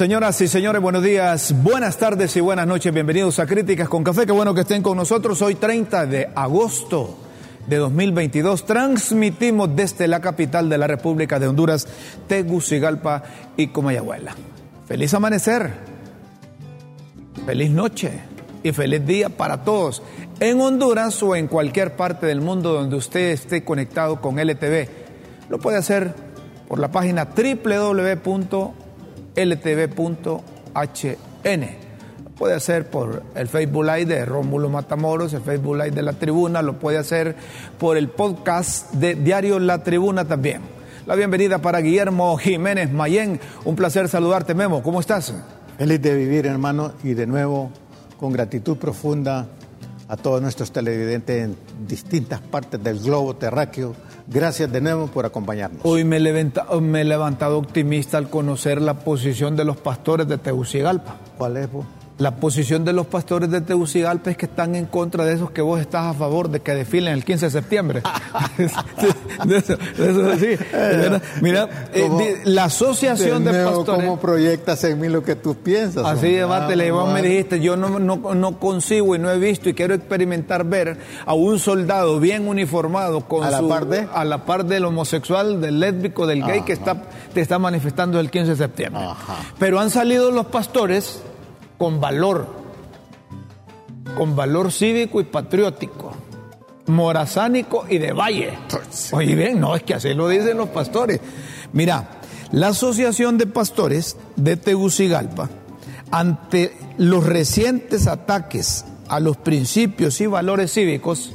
Señoras y señores, buenos días, buenas tardes y buenas noches. Bienvenidos a Críticas con Café. Qué bueno que estén con nosotros. Hoy 30 de agosto de 2022 transmitimos desde la capital de la República de Honduras, Tegucigalpa y Comayagüela. Feliz amanecer, feliz noche y feliz día para todos en Honduras o en cualquier parte del mundo donde usted esté conectado con LTV. Lo puede hacer por la página www.ltv.hn puede hacer por el Facebook Live de Rómulo Matamoros, el Facebook Live de La Tribuna, lo puede hacer por el podcast de Diario La Tribuna también. La bienvenida para Guillermo Jiménez Mayén. Un placer saludarte, Memo. ¿Cómo estás? Feliz de vivir, hermano, y de nuevo con gratitud profunda a todos nuestros televidentes en distintas partes del globo terráqueo. Gracias de nuevo por acompañarnos. Hoy me, he levantado optimista al conocer la posición de los pastores de Tegucigalpa. ¿Cuál es, vos? La posición de los pastores de Tegucigalpa es que están en contra de esos que vos estás a favor de que desfilen el 15 de septiembre. de eso, eso sí. Mira, eh, la asociación de, pastores. ¿Cómo proyectas en mí lo que tú piensas? Así debate, y vos me dijiste, yo no, no, no, consigo y no he visto y quiero experimentar ver a un soldado bien uniformado con a la par de a la par del homosexual, del lésbico, del gay que está te está manifestando el 15 de septiembre. Pero han salido los pastores con valor, con valor cívico y patriótico, morazánico y de valle. Oye, bien, no, es que así lo dicen los pastores. Mira, la Asociación de Pastores de Tegucigalpa, ante los recientes ataques a los principios y valores cívicos,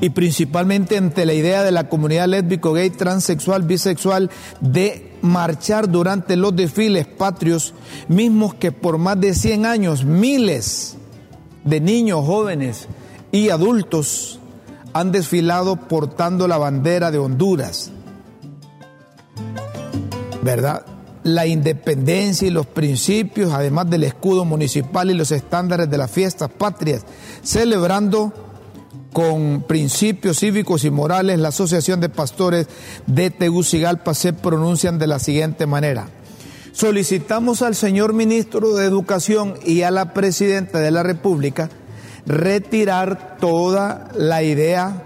y principalmente ante la idea de la comunidad lésbico, gay, transexual, bisexual de marchar durante los desfiles patrios, mismos que por más de 100 años miles de niños, jóvenes y adultos han desfilado portando la bandera de Honduras. ¿Verdad? La independencia y los principios, además del escudo municipal y los estándares de las fiestas patrias, celebrando con principios cívicos y morales, la Asociación de Pastores de Tegucigalpa se pronuncian de la siguiente manera. Solicitamos al señor ministro de Educación y a la presidenta de la República retirar toda la idea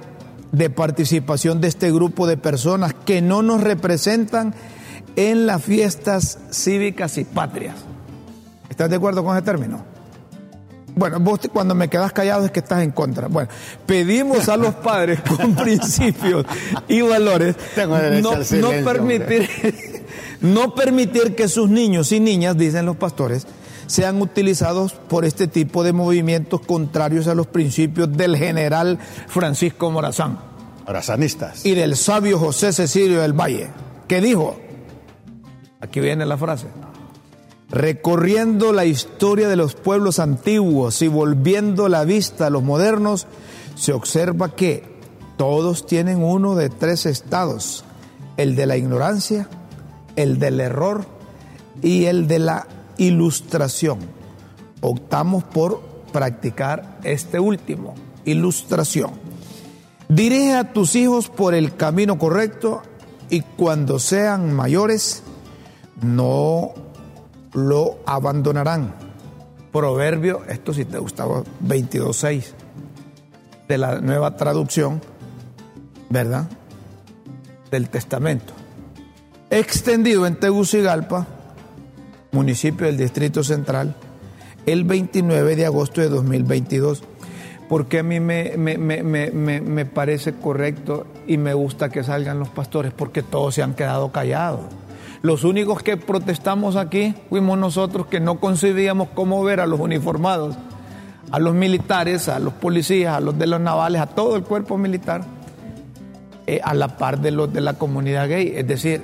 de participación de este grupo de personas que no nos representan en las fiestas cívicas y patrias. ¿Estás de acuerdo con ese término? Bueno, vos cuando me quedas callado es que estás en contra. Bueno, pedimos a los padres con principios y valores no, permitir, no permitir que sus niños y niñas, dicen los pastores, sean utilizados por este tipo de movimientos contrarios a los principios del general Francisco Morazán. Morazanistas. Y del sabio José Cecilio del Valle, que dijo, aquí viene la frase, Recorriendo la historia de los pueblos antiguos y volviendo la vista a los modernos, se observa que todos tienen uno de tres estados, el de la ignorancia, el del error y el de la ilustración. Optamos por practicar este último, ilustración. Dirige a tus hijos por el camino correcto y cuando sean mayores, no lo abandonarán. Proverbio, esto si te gustaba, 22.6 de la nueva traducción, ¿verdad? Del Testamento. Extendido en Tegucigalpa, municipio del Distrito Central, el 29 de agosto de 2022. Porque a mí me, me, me, me, parece correcto y me gusta que salgan los pastores, porque todos se han quedado callados. Los únicos que protestamos aquí fuimos nosotros que no concebíamos cómo ver a los uniformados, a los militares, a los policías, a los de los navales, a todo el cuerpo militar, eh, a la par de los de la comunidad gay. Es decir,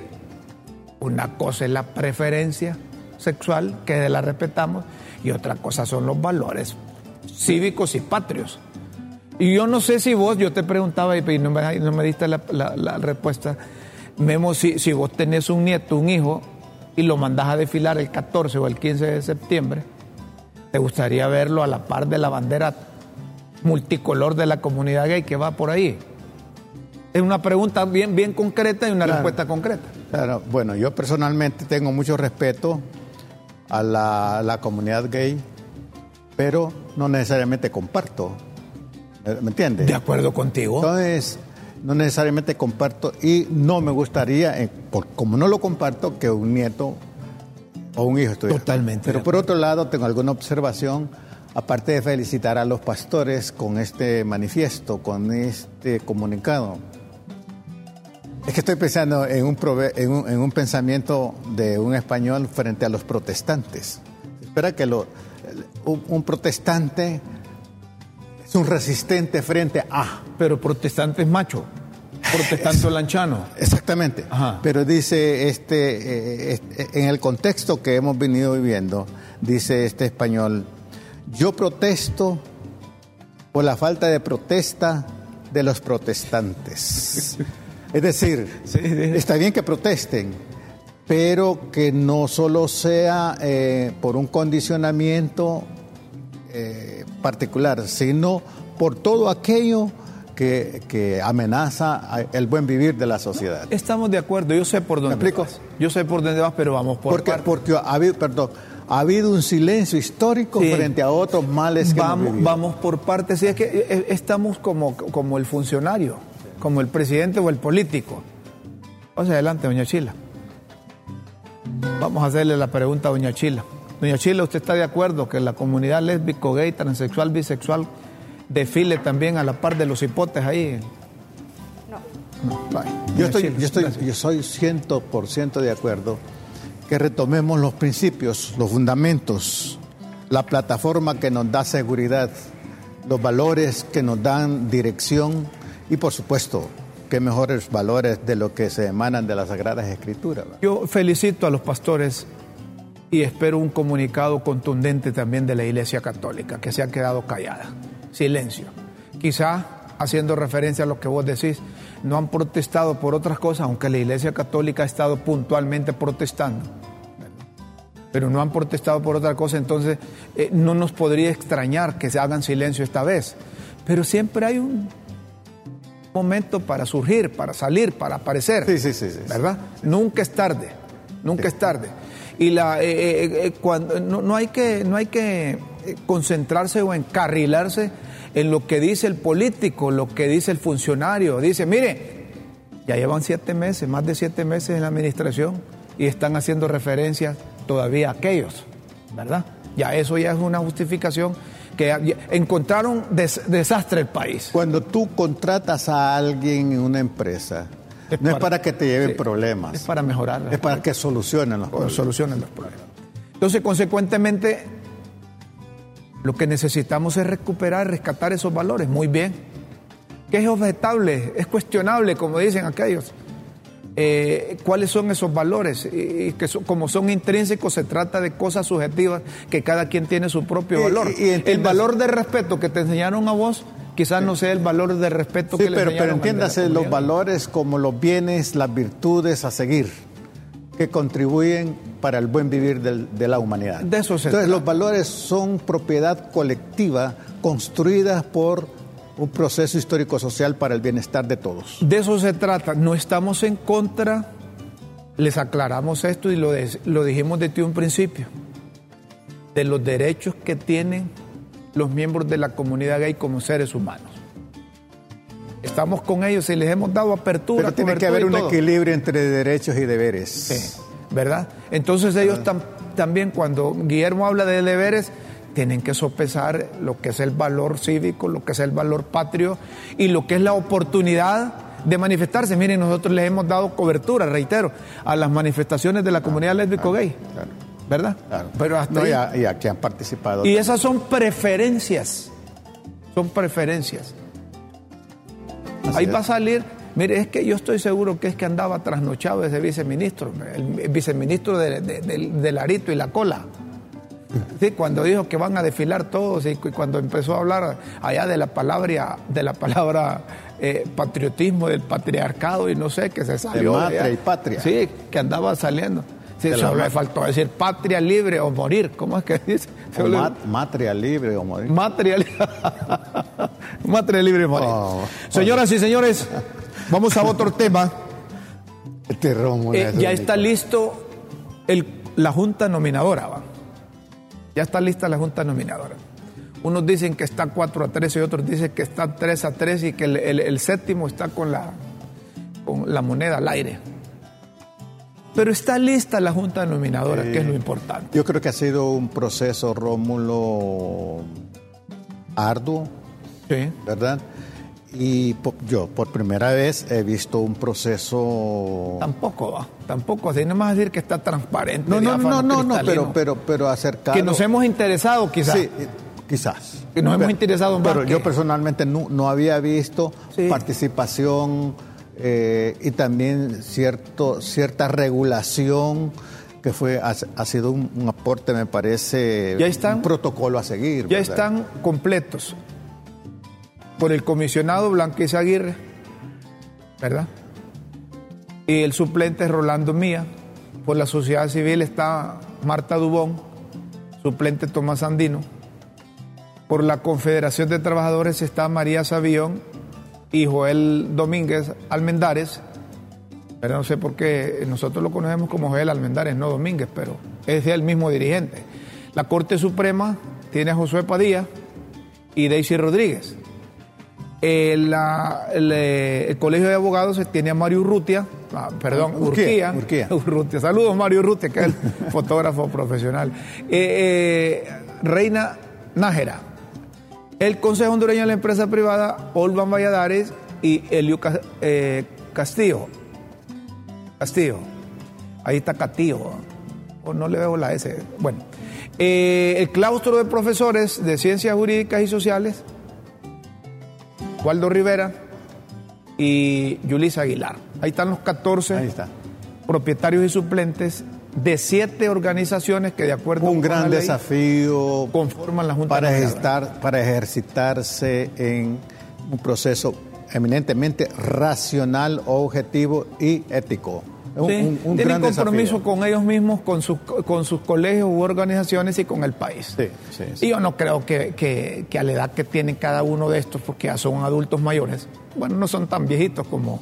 una cosa es la preferencia sexual, que la respetamos, y otra cosa son los valores cívicos y patrios. Y yo no sé si vos, yo te preguntaba y no me, diste la respuesta, Memo, si, si vos tenés un nieto, un hijo, y lo mandás a desfilar el 14 o el 15 de septiembre, ¿te gustaría verlo a la par de la bandera multicolor de la comunidad gay que va por ahí? Es una pregunta bien, bien concreta y una respuesta concreta. Claro, bueno, yo personalmente tengo mucho respeto a la, la comunidad gay, pero no necesariamente comparto. ¿Me entiendes? De acuerdo contigo. Entonces, no necesariamente comparto y no me gustaría, eh, por, como no lo comparto, que un nieto o un hijo estuviera. Totalmente. Pero por otro lado, tengo alguna observación, aparte de felicitar a los pastores con este manifiesto, con este comunicado. Es que estoy pensando en un, en un, en un pensamiento de un español frente a los protestantes. Espera que lo, un, un protestante es un resistente frente a... Pero protestante es macho. Protestante lanchano. Exactamente. Ajá. Pero dice este, eh, este, en el contexto que hemos venido viviendo, dice este español, yo protesto por la falta de protesta de los protestantes. es decir, Sí, sí. está bien que protesten, pero que no solo sea eh, por un condicionamiento eh, particular, sino por todo aquello que, que amenaza el buen vivir de la sociedad. Estamos de acuerdo, yo sé por dónde ¿Me explico? vas. Yo sé por dónde vas, pero vamos por Porque, partes. porque ha habido, perdón, ha habido un silencio histórico Sí. frente a otros males que hemos vamos, vivido. vamos por partes. Sí, es que eh, estamos como, como el funcionario, como el presidente o el político. Pase adelante, doña Chila. Vamos a hacerle la pregunta a doña Chila. Doña Chila, ¿usted está de acuerdo que la comunidad lésbico, gay, transexual, bisexual desfile también a la par de los hipotes ahí? No. Yo estoy, Chila, yo estoy, yo soy 100% de acuerdo que retomemos los principios, los fundamentos, la plataforma que nos da seguridad, los valores que nos dan dirección y por supuesto, qué mejores valores de lo que se emanan de las Sagradas Escrituras. Yo felicito a los pastores y espero un comunicado contundente también de la Iglesia Católica, que se ha quedado callada. Silencio. Quizá, haciendo referencia a lo que vos decís, no han protestado por otras cosas, aunque la Iglesia Católica ha estado puntualmente protestando. Pero no han protestado por otra cosa, entonces eh, no nos podría extrañar que se hagan silencio esta vez. Pero siempre hay un momento para surgir, para salir, para aparecer. Sí, sí, sí, sí, sí. ¿Verdad? Nunca es tarde, nunca es tarde. Y la, eh, eh, eh, cuando, no, no hay que, no hay que eh, concentrarse o encarrilarse en lo que dice el político, lo que dice el funcionario. Dice, mire, ya llevan siete meses, más de siete meses en la administración y están haciendo referencias todavía a aquellos, ¿verdad? Ya eso ya es una justificación que encontraron des- desastre el país. Cuando tú contratas a alguien en una empresa, Es no es para- que te lleven sí, problemas, Es para mejorar. es para que solucionen los problemas. solucionen los problemas. Entonces, consecuentemente, lo que necesitamos es recuperar, rescatar esos valores. Muy bien. ¿Qué es objetable? Es cuestionable, como dicen aquellos. Eh, ¿Cuáles son esos valores? Y que son- como son intrínsecos, se trata de cosas subjetivas que cada quien tiene su propio valor. y- y el valor de respeto que te enseñaron a vos, quizás no sea el valor de respeto Sí, que le pero, pero entiéndase los valores como los bienes, las virtudes a seguir, que contribuyen para el buen vivir del- de la humanidad. De eso se Entonces, trata. los valores son propiedad colectiva construida por un proceso histórico-social para el bienestar de todos. De eso se trata. No estamos en contra, les aclaramos esto y lo, de- lo dijimos desde un principio, de los derechos que tienen los miembros de la comunidad gay como seres humanos. Estamos con ellos y les hemos dado apertura. Pero tiene que haber un todo. equilibrio entre derechos y deberes. Sí, ¿verdad? Entonces ellos tam- también cuando Guillermo habla de deberes, tienen que sopesar lo que es el valor cívico, lo que es el valor patrio y lo que es la oportunidad de manifestarse. Miren, nosotros les hemos dado cobertura, reitero, a las manifestaciones de la comunidad lésbico-gay, claro. ¿Verdad? Claro. Pero hasta No, ahí. y, a- y aquí han participado. Y esas son preferencias, son preferencias. Así Ahí es. va a salir, mire, es que yo estoy seguro que es que andaba trasnochado ese viceministro, el viceministro de, de- del- del arito y la cola. Sí, cuando dijo que van a desfilar todos y cu- cuando empezó a hablar allá de la palabra, de la palabra eh, patriotismo, del patriarcado y no sé, que se salió. de allá. y patria. Sí, que andaba saliendo. Sí, solo le mat- faltó decir patria libre o morir. ¿Cómo es que dice? O mat- matria libre o morir. Matria, li- Matria libre y morir. Oh. Señoras y señores, vamos a otro tema. Este romo Eh, es ya único. está listo el- la junta nominadora, ¿va? Ya está lista la junta nominadora. Unos dicen que está 4 a 3 y otros dicen que está 3 a 3 y que el, el- el séptimo está con la, con la moneda al aire. Pero está lista la junta nominadora, que es lo importante. Yo creo que ha sido un proceso, Rómulo, arduo, Sí. ¿verdad? Y po- yo por primera vez he visto un proceso... Tampoco va, tampoco. Así no más decir que está transparente. No, no, no, no, no, pero, pero, pero acercado... Que nos hemos interesado quizás. Sí, eh, quizás. Que nos hemos interesado más Pero que- yo personalmente no, no había visto Sí. participación eh, y también cierto, cierta regulación que fue ha, ha sido un, un aporte, me parece, Ya están- un protocolo a seguir. Ya ¿verdad? están completos por el comisionado Blanquez Aguirre, ¿verdad? Y el suplente es Rolando Mía. Por la sociedad civil está Marta Dubón, suplente Tomás Andino. Por la Confederación de Trabajadores está María Sabión y Joel Domínguez Almendares. Pero no sé por qué nosotros lo conocemos como Joel Almendares, no Domínguez, pero es el mismo dirigente. La Corte Suprema tiene a Josué Padilla y Daisy Rodríguez. El, la- el, eh, el Colegio de Abogados tiene a Mario Urrutia, ah, perdón, Urquía, Urquía, Urquía. Urrutia. Saludos, Mario Urrutia, que es el fotógrafo profesional. Eh, eh, Reina Nájera. El Consejo Hondureño de la Empresa Privada, Olvan Valladares y Elio eh, Castillo. Castillo. Ahí está Castillo. O no le veo la S. Bueno. Eh, el claustro de profesores de ciencias jurídicas y sociales, Waldo Rivera y Yulisa Aguilar. Ahí están los 14 Ahí está. propietarios y suplentes de siete organizaciones que de acuerdo Un con la gran ley, desafío conforman la Junta para, Nominadora. ejercitar, para ejercitarse en un proceso eminentemente racional, objetivo y ético. Sí, un- un tienen gran compromiso desafío. con ellos mismos, con sus, con sus colegios u organizaciones y con el país. Sí, sí, sí. Y yo no creo que, que- que a la edad que tienen cada uno de estos, porque ya son adultos mayores, bueno, no son tan viejitos como,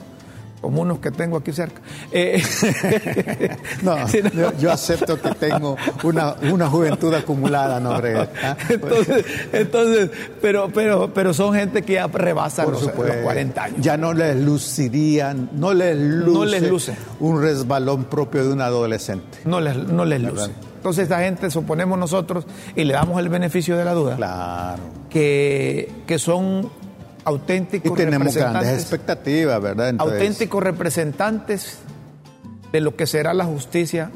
como unos que tengo aquí cerca. Eh, No, yo, yo acepto que tengo una, una juventud acumulada, no. ¿ah? entonces, entonces pero, pero, pero son gente que ya rebasan los, los supuesto. 40 años. Ya no les lucirían, no les luce, les luce. un resbalón propio de un adolescente. No les, no les luce. Entonces, esta gente, suponemos nosotros, y le damos el beneficio de la duda, Claro. que, que son auténticos Y tenemos grandes representantes, expectativas, ¿verdad? Entonces, auténticos representantes de lo que será la justicia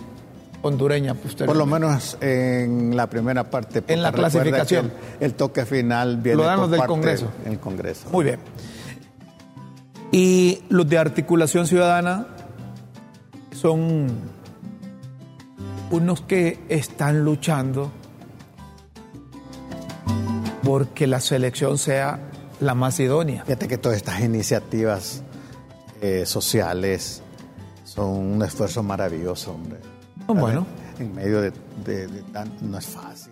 hondureña posteriormente. Por lo menos en la primera parte. porque En la clasificación. El, el toque final viene Lo dan por los del parte Congreso. del Congreso. Muy bien. Y los de articulación ciudadana son unos que están luchando porque la selección sea la más idónea. Fíjate que todas estas iniciativas eh, sociales son un esfuerzo maravilloso, hombre. Oh, bueno. En medio de, de- de tan- no es fácil.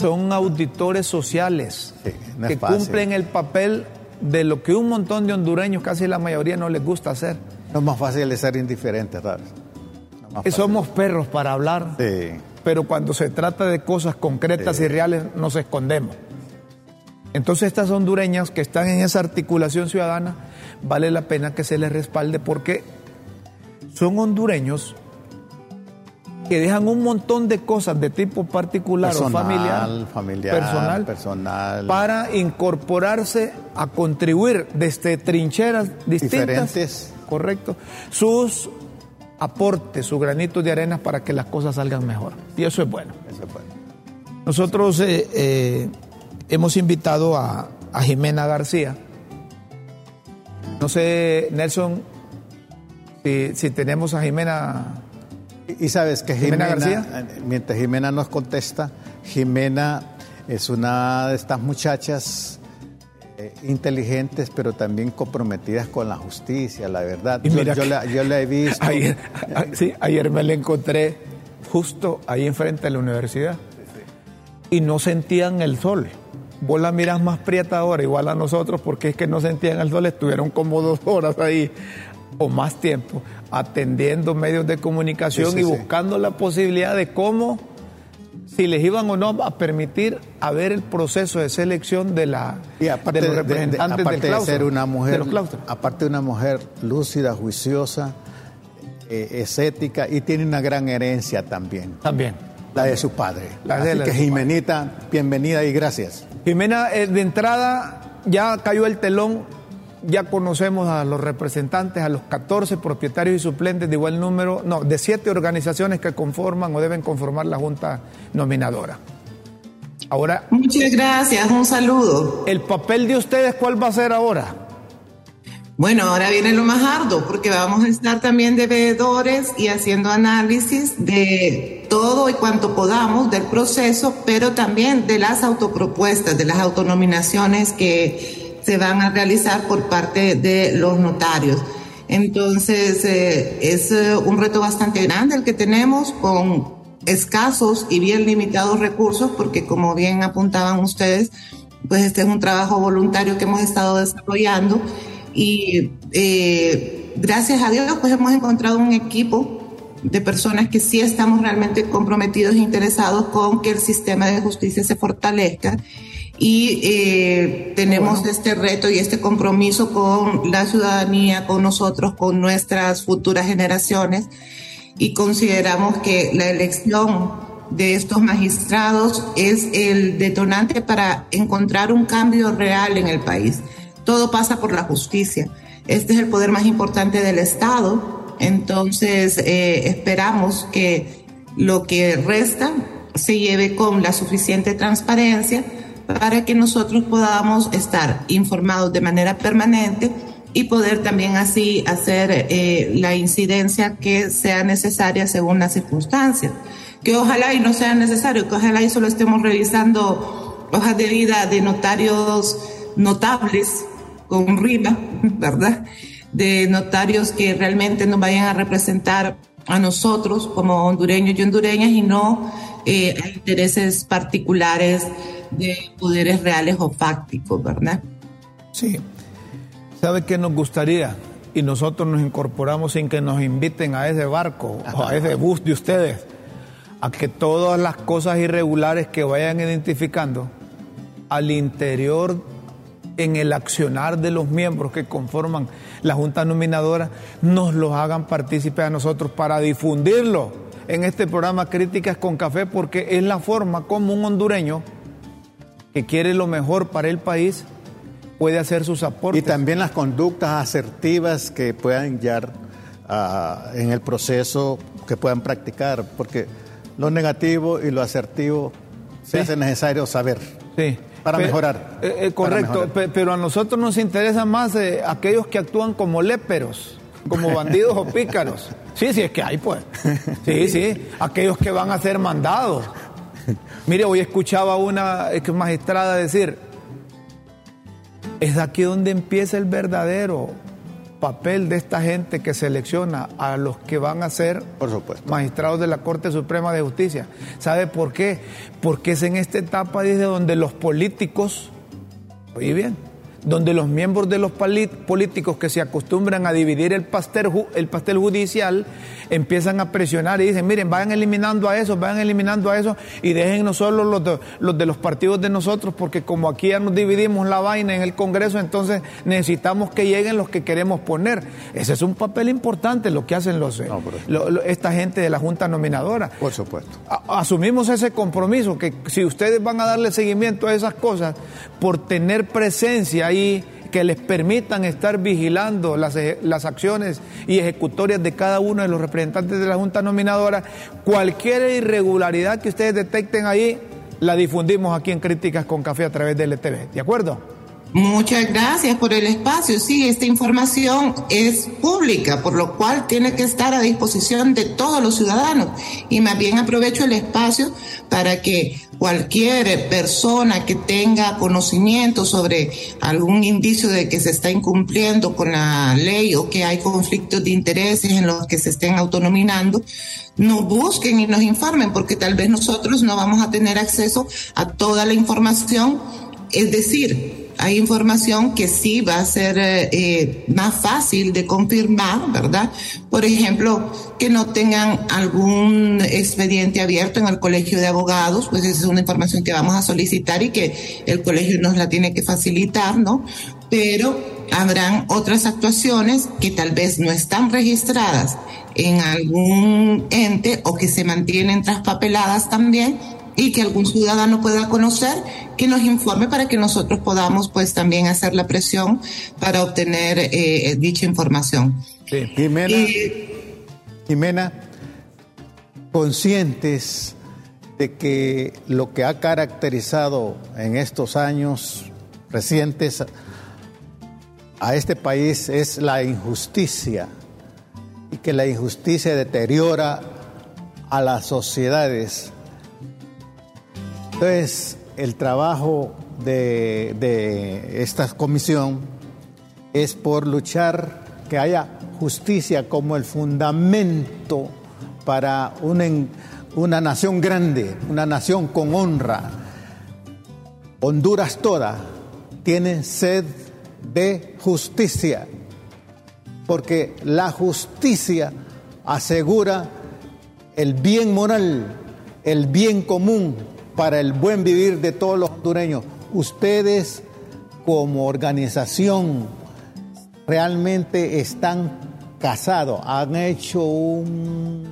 Son auditores sociales Sí, no es que fácil. cumplen el papel de lo que un montón de hondureños, casi la mayoría, no les gusta hacer. No es más fácil de ser indiferente, ¿sabes? No somos perros para hablar, Sí. pero cuando se trata de cosas concretas y reales nos escondemos. Entonces estas hondureñas que están en esa articulación ciudadana, vale la pena que se les respalde porque son hondureños que dejan un montón de cosas de tipo particular o familiar, familiar, personal, personal. para incorporarse a contribuir desde trincheras distintas, Diferentes. correcto, sus aportes, sus granitos de arena para que las cosas salgan mejor. Y eso es bueno. Eso es bueno. Nosotros eh, eh, hemos invitado a, a Jimena García. No sé, Nelson, si, si tenemos a Jimena. Y, y sabes que Jimena Jimena, García. mientras Jimena nos contesta, Jimena es una de estas muchachas eh, inteligentes, pero también comprometidas con la justicia, la verdad. Y Yo, mira yo que- la, yo la he visto. Ayer, a- sí, ayer me la encontré justo ahí enfrente de la universidad. Y no sentían el sol. Vos la mirás más prieta ahora, igual a nosotros, porque es que no sentían el sol, estuvieron como dos horas ahí o más tiempo atendiendo medios de comunicación y buscando la posibilidad de cómo, si les iban o no a permitir a ver el proceso de selección de, la, aparte de los representantes aparte de ser una mujer, aparte de una mujer lúcida, juiciosa, eh, es ética y tiene una gran herencia también. También. La de su padre. La de que Jimenita, bienvenida y gracias. Jimena, eh, de entrada ya cayó el telón ya conocemos a los representantes, a los 14 propietarios y suplentes de igual número, no, de siete organizaciones que conforman o deben conformar la Junta Nominadora. Ahora. Muchas gracias, un saludo. ¿El papel de ustedes cuál va a ser ahora? Bueno, ahora viene lo más arduo, porque vamos a estar también de veedores y haciendo análisis de todo y cuanto podamos del proceso, pero también de las autopropuestas, de las autonominaciones que se van a realizar por parte de los notarios. Entonces, eh, es eh, un reto bastante grande el que tenemos con escasos y bien limitados recursos, porque como bien apuntaban ustedes, pues este es un trabajo voluntario que hemos estado desarrollando y eh, gracias a Dios pues hemos encontrado un equipo de personas que sí estamos realmente comprometidos e interesados con que el sistema de justicia se fortalezca y eh, tenemos este reto y este compromiso con la ciudadanía, con nosotros, con nuestras futuras generaciones y consideramos que la elección de estos magistrados es el detonante para encontrar un cambio real en el país. Todo pasa por la justicia. Este es el poder más importante del Estado, entonces eh, esperamos que lo que resta se lleve con la suficiente transparencia para que nosotros podamos estar informados de manera permanente y poder también así hacer eh, la incidencia que sea necesaria según las circunstancias. Que ojalá y no sea necesario, que ojalá y solo estemos revisando hojas de vida de notarios notables con rima, ¿verdad? De notarios que realmente nos vayan a representar a nosotros como hondureños y hondureñas y no eh, a intereses particulares de poderes reales o fácticos, ¿verdad? Sí. ¿Sabe qué nos gustaría? Y nosotros nos incorporamos sin que nos inviten a ese barco o a ese bus de ustedes, a que todas las cosas irregulares que vayan identificando al interior en el accionar de los miembros que conforman la Junta Nominadora, nos los hagan partícipes a nosotros para difundirlo en este programa Críticas con Café, porque es la forma como un hondureño que quiere lo mejor para el país puede hacer sus aportes. Y también las conductas asertivas que puedan guiar ah, en el proceso, que puedan practicar, porque lo negativo y lo asertivo se hace necesario saber. Sí. Para mejorar. Eh, eh, correcto, pero a nosotros nos interesa más eh, aquellos que actúan como léperos, como bandidos o pícaros. Sí, sí, es que hay, pues. Sí, sí, aquellos que van a ser mandados. Mire, hoy escuchaba una magistrada decir, es aquí donde empieza el verdadero papel de esta gente que selecciona a los que van a ser magistrados de la Corte Suprema de Justicia. ¿Sabe por qué? Porque es en esta etapa desde donde los políticos, oye bien, donde los miembros de los políticos que se acostumbran a dividir el pastel, el pastel judicial empiezan a presionar y dicen, miren, vayan eliminando a esos, vayan eliminando a esos y déjennos solo los de, los de los partidos de nosotros, porque como aquí ya nos dividimos la vaina en el Congreso, entonces necesitamos que lleguen los que queremos poner. Ese es un papel importante lo que hacen los, esta gente de la Junta Nominadora. Por supuesto. asumimos ese compromiso, que si ustedes van a darle seguimiento a esas cosas, por tener presencia que les permitan estar vigilando las, las acciones y ejecutorias de cada uno de los representantes de la Junta Nominadora. Cualquier irregularidad que ustedes detecten ahí, la difundimos aquí en Críticas con Café a través del LTV. ¿De acuerdo? Muchas gracias por el espacio. Sí, esta información es pública, por lo cual tiene que estar a disposición de todos los ciudadanos. Y más bien aprovecho el espacio para que cualquier persona que tenga conocimiento sobre algún indicio de que se está incumpliendo con la ley o que hay conflictos de intereses en los que se estén autonominando, nos busquen y nos informen, porque tal vez nosotros no vamos a tener acceso a toda la información. Es decir, hay información que sí va a ser eh, eh, más fácil de confirmar, ¿verdad? Por ejemplo, que no tengan algún expediente abierto en el colegio de abogados, pues esa es una información que vamos a solicitar y que el colegio nos la tiene que facilitar, ¿no? Pero habrán otras actuaciones que tal vez no están registradas en algún ente o que se mantienen traspapeladas también y que algún ciudadano pueda conocer, que nos informe para que nosotros podamos pues también hacer la presión para obtener eh, dicha información. Jimena, Jimena, conscientes de que lo que ha caracterizado en estos años recientes a este país es la injusticia y que la injusticia deteriora a las sociedades entonces, el trabajo de, esta comisión es por luchar que haya justicia como el fundamento para una, una nación grande, una nación con honra. Honduras toda tiene sed de justicia, porque la justicia asegura el bien moral, el bien común, para el buen vivir de todos los hondureños. Ustedes como organización realmente están casados, han hecho un,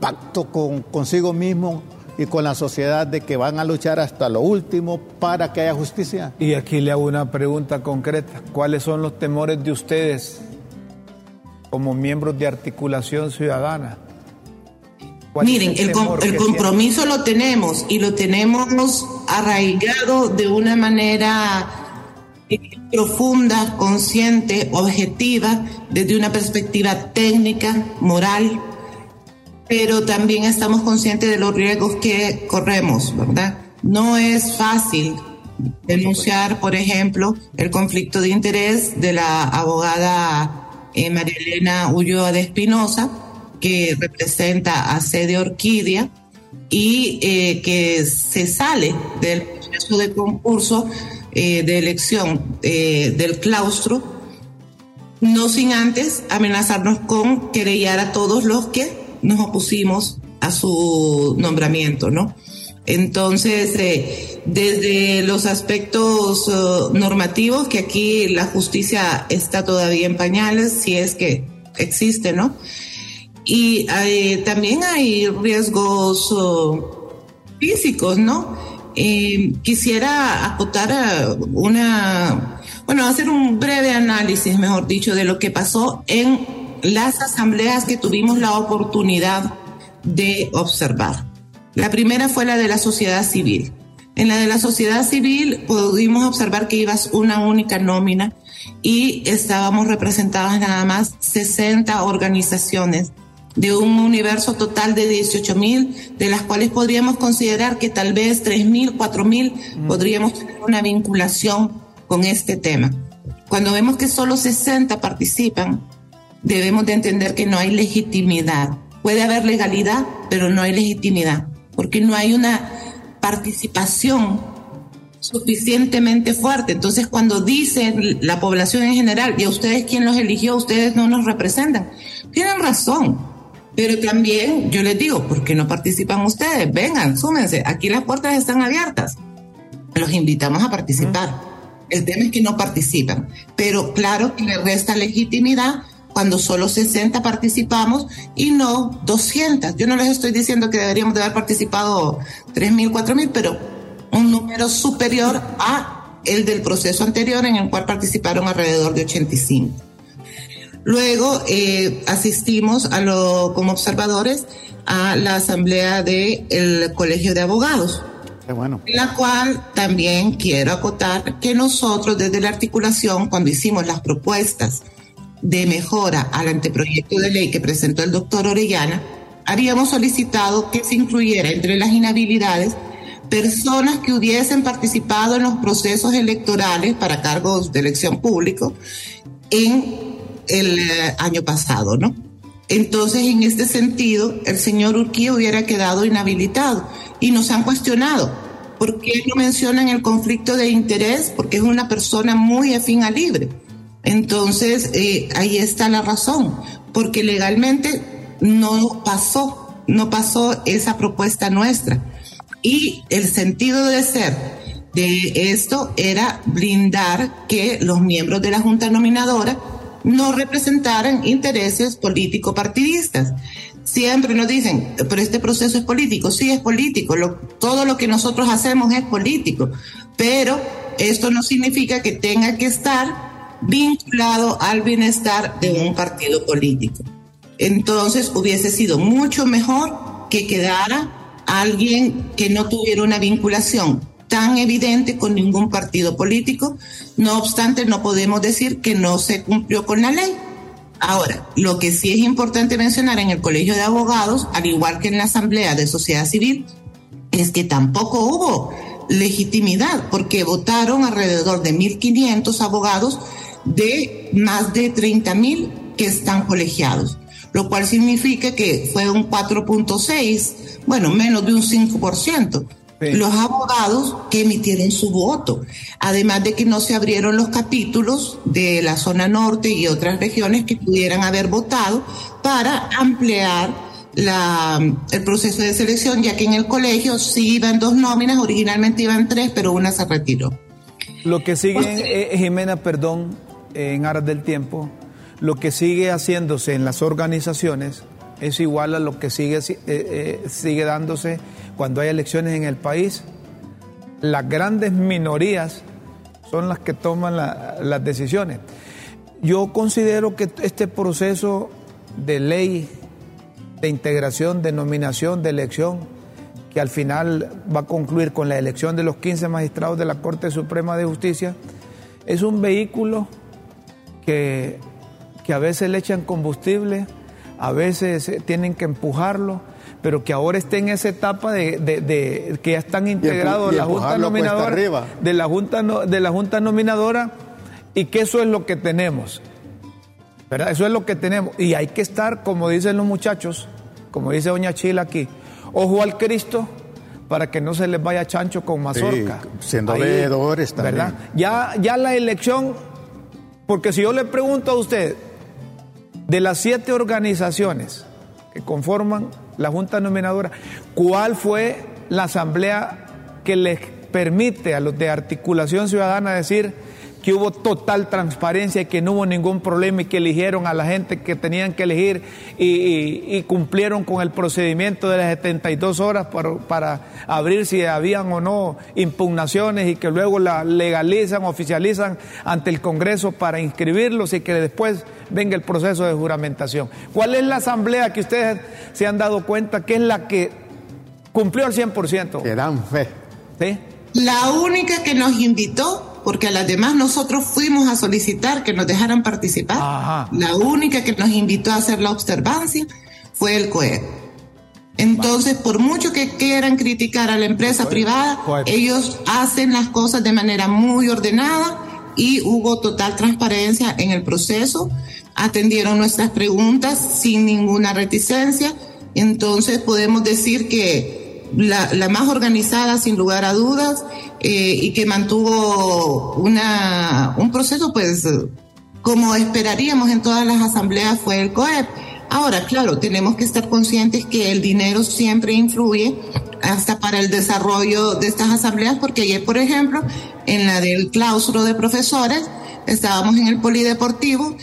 pacto con, consigo mismo y con la sociedad de que van a luchar hasta lo último para que haya justicia. Y aquí le hago una pregunta concreta. ¿Cuáles son los temores de ustedes como miembros de articulación ciudadana? Miren, el, compromiso lo tenemos y lo tenemos arraigado de una manera eh, profunda, consciente, objetiva, desde una perspectiva técnica, moral, pero también estamos conscientes de los riesgos que corremos, ¿verdad? No es fácil denunciar, por ejemplo, el conflicto de interés de la abogada eh, María Elena Ulloa de Espinosa, que representa a Sede Orquídea y eh, que se sale del proceso de concurso eh, de elección eh, del claustro, no sin antes amenazarnos con querellar a todos los que nos opusimos a su nombramiento, ¿no? Entonces, desde los aspectos normativos, que aquí la justicia está todavía en pañales, si es que existe, ¿no? Y eh, también hay riesgos oh, físicos, ¿no? Eh, quisiera acotar eh, una, bueno, hacer un breve análisis, mejor dicho, de lo que pasó en las asambleas que tuvimos la oportunidad de observar. La primera fue la de la sociedad civil. En la de la sociedad civil pudimos observar que ibas una única nómina y estábamos representadas nada más 60 organizaciones de un universo total de 18 mil, de las cuales podríamos considerar que tal vez 3 mil, 4 mil mm. podríamos tener una vinculación con este tema. Cuando vemos que solo 60 participan, debemos de entender que no hay legitimidad. Puede haber legalidad, pero no hay legitimidad, porque no hay una participación suficientemente fuerte. Entonces, cuando dicen la población en general, y a ustedes quien los eligió, ustedes no nos representan, tienen razón pero también yo les digo, ¿por qué no participan ustedes? Vengan, súmense. Aquí las puertas están abiertas. Los invitamos a participar. El tema es que no participan. Pero claro que le resta legitimidad cuando solo 60 participamos y no 200. Yo no les estoy diciendo que deberíamos de haber participado 3.000, 4.000, pero un número superior a el del proceso anterior en el cual participaron alrededor de 85. Luego eh, asistimos a lo, como observadores a la asamblea del Colegio de Abogados. bueno. En la cual también quiero acotar que nosotros desde la articulación, cuando hicimos las propuestas de mejora al anteproyecto de ley que presentó el doctor Orellana, habíamos solicitado que se incluyera entre las inhabilidades personas que hubiesen participado en los procesos electorales para cargos de elección público en el eh, año pasado, ¿no? Entonces, en este sentido, el señor Urquía hubiera quedado inhabilitado y nos han cuestionado. ¿Por qué no mencionan el conflicto de interés? Porque es una persona muy afín a libre. Entonces, eh, ahí está la razón, porque legalmente no pasó, no pasó esa propuesta nuestra. Y el sentido de ser de esto era blindar que los miembros de la Junta Nominadora no representaran intereses político-partidistas. Siempre nos dicen, pero este proceso es político. Sí, es político. todo lo que nosotros hacemos es político. Pero esto no significa que tenga que estar vinculado al bienestar de un partido político. Entonces hubiese sido mucho mejor que quedara alguien que no tuviera una vinculación tan evidente con ningún partido político. No obstante, no podemos decir que no se cumplió con la ley. Ahora, lo que sí es importante mencionar en el Colegio de Abogados, al igual que en la Asamblea de Sociedad Civil, es que tampoco hubo legitimidad, porque votaron alrededor de 1.500 abogados de más de 30.000 que están colegiados, lo cual significa que fue un 4.6, bueno, menos de un 5% los abogados que emitieron su voto. Además de que no se abrieron los capítulos de la zona norte y otras regiones que pudieran haber votado para ampliar la, el proceso de selección, ya que en el colegio sí iban dos nóminas, originalmente iban tres, pero una se retiró. Lo que sigue, eh, Jimena, perdón, en aras del tiempo, lo que sigue haciéndose en las organizaciones es igual a lo que sigue, eh, eh, sigue dándose cuando hay elecciones en el país. Las grandes minorías son las que toman las decisiones. Yo considero que este proceso de ley, de integración, de nominación, de elección, que al final va a concluir con la elección de los 15 magistrados de la Corte Suprema de Justicia, es un vehículo que, que a veces le echan combustible a veces eh, tienen que empujarlo, pero que ahora esté en esa etapa de, que ya están integrados la Junta Nominadora, de la Junta de la Junta Nominadora y que eso es lo que tenemos. ¿Verdad? Eso es lo que tenemos y hay que estar, como dicen los muchachos, como dice doña Chila aquí, ojo al Cristo para que no se les vaya chancho con mazorca. siendo veedores también. ¿verdad? Ya, ya la elección, porque si yo le pregunto a usted, de las siete organizaciones que conforman la Junta Nominadora, ¿cuál fue la asamblea que les permite a los de articulación ciudadana decir que hubo total transparencia y que no hubo ningún problema y que eligieron a la gente que tenían que elegir y, cumplieron con el procedimiento de las 72 horas para, para, abrir si habían o no impugnaciones y que luego la legalizan, oficializan ante el Congreso para inscribirlos y que después venga el proceso de juramentación. ¿Cuál es la asamblea que ustedes se han dado cuenta que es la que cumplió al 100%? Que dan fe. ¿Sí? La única que nos invitó porque a las demás nosotros fuimos a solicitar que nos dejaran participar. La única que nos invitó a hacer la observancia fue el COE. Entonces, por mucho que quieran criticar a la empresa privada, ellos hacen las cosas de manera muy ordenada y hubo total transparencia en el proceso. Atendieron nuestras preguntas sin ninguna reticencia. Entonces, podemos decir que la, más organizada sin lugar a dudas eh, y que mantuvo una, un proceso pues como esperaríamos en todas las asambleas fue el COEP. Ahora, claro, tenemos que estar conscientes que el dinero siempre influye hasta para el desarrollo de estas asambleas, porque ayer, por ejemplo, en la del claustro de profesores, estábamos en el polideportivo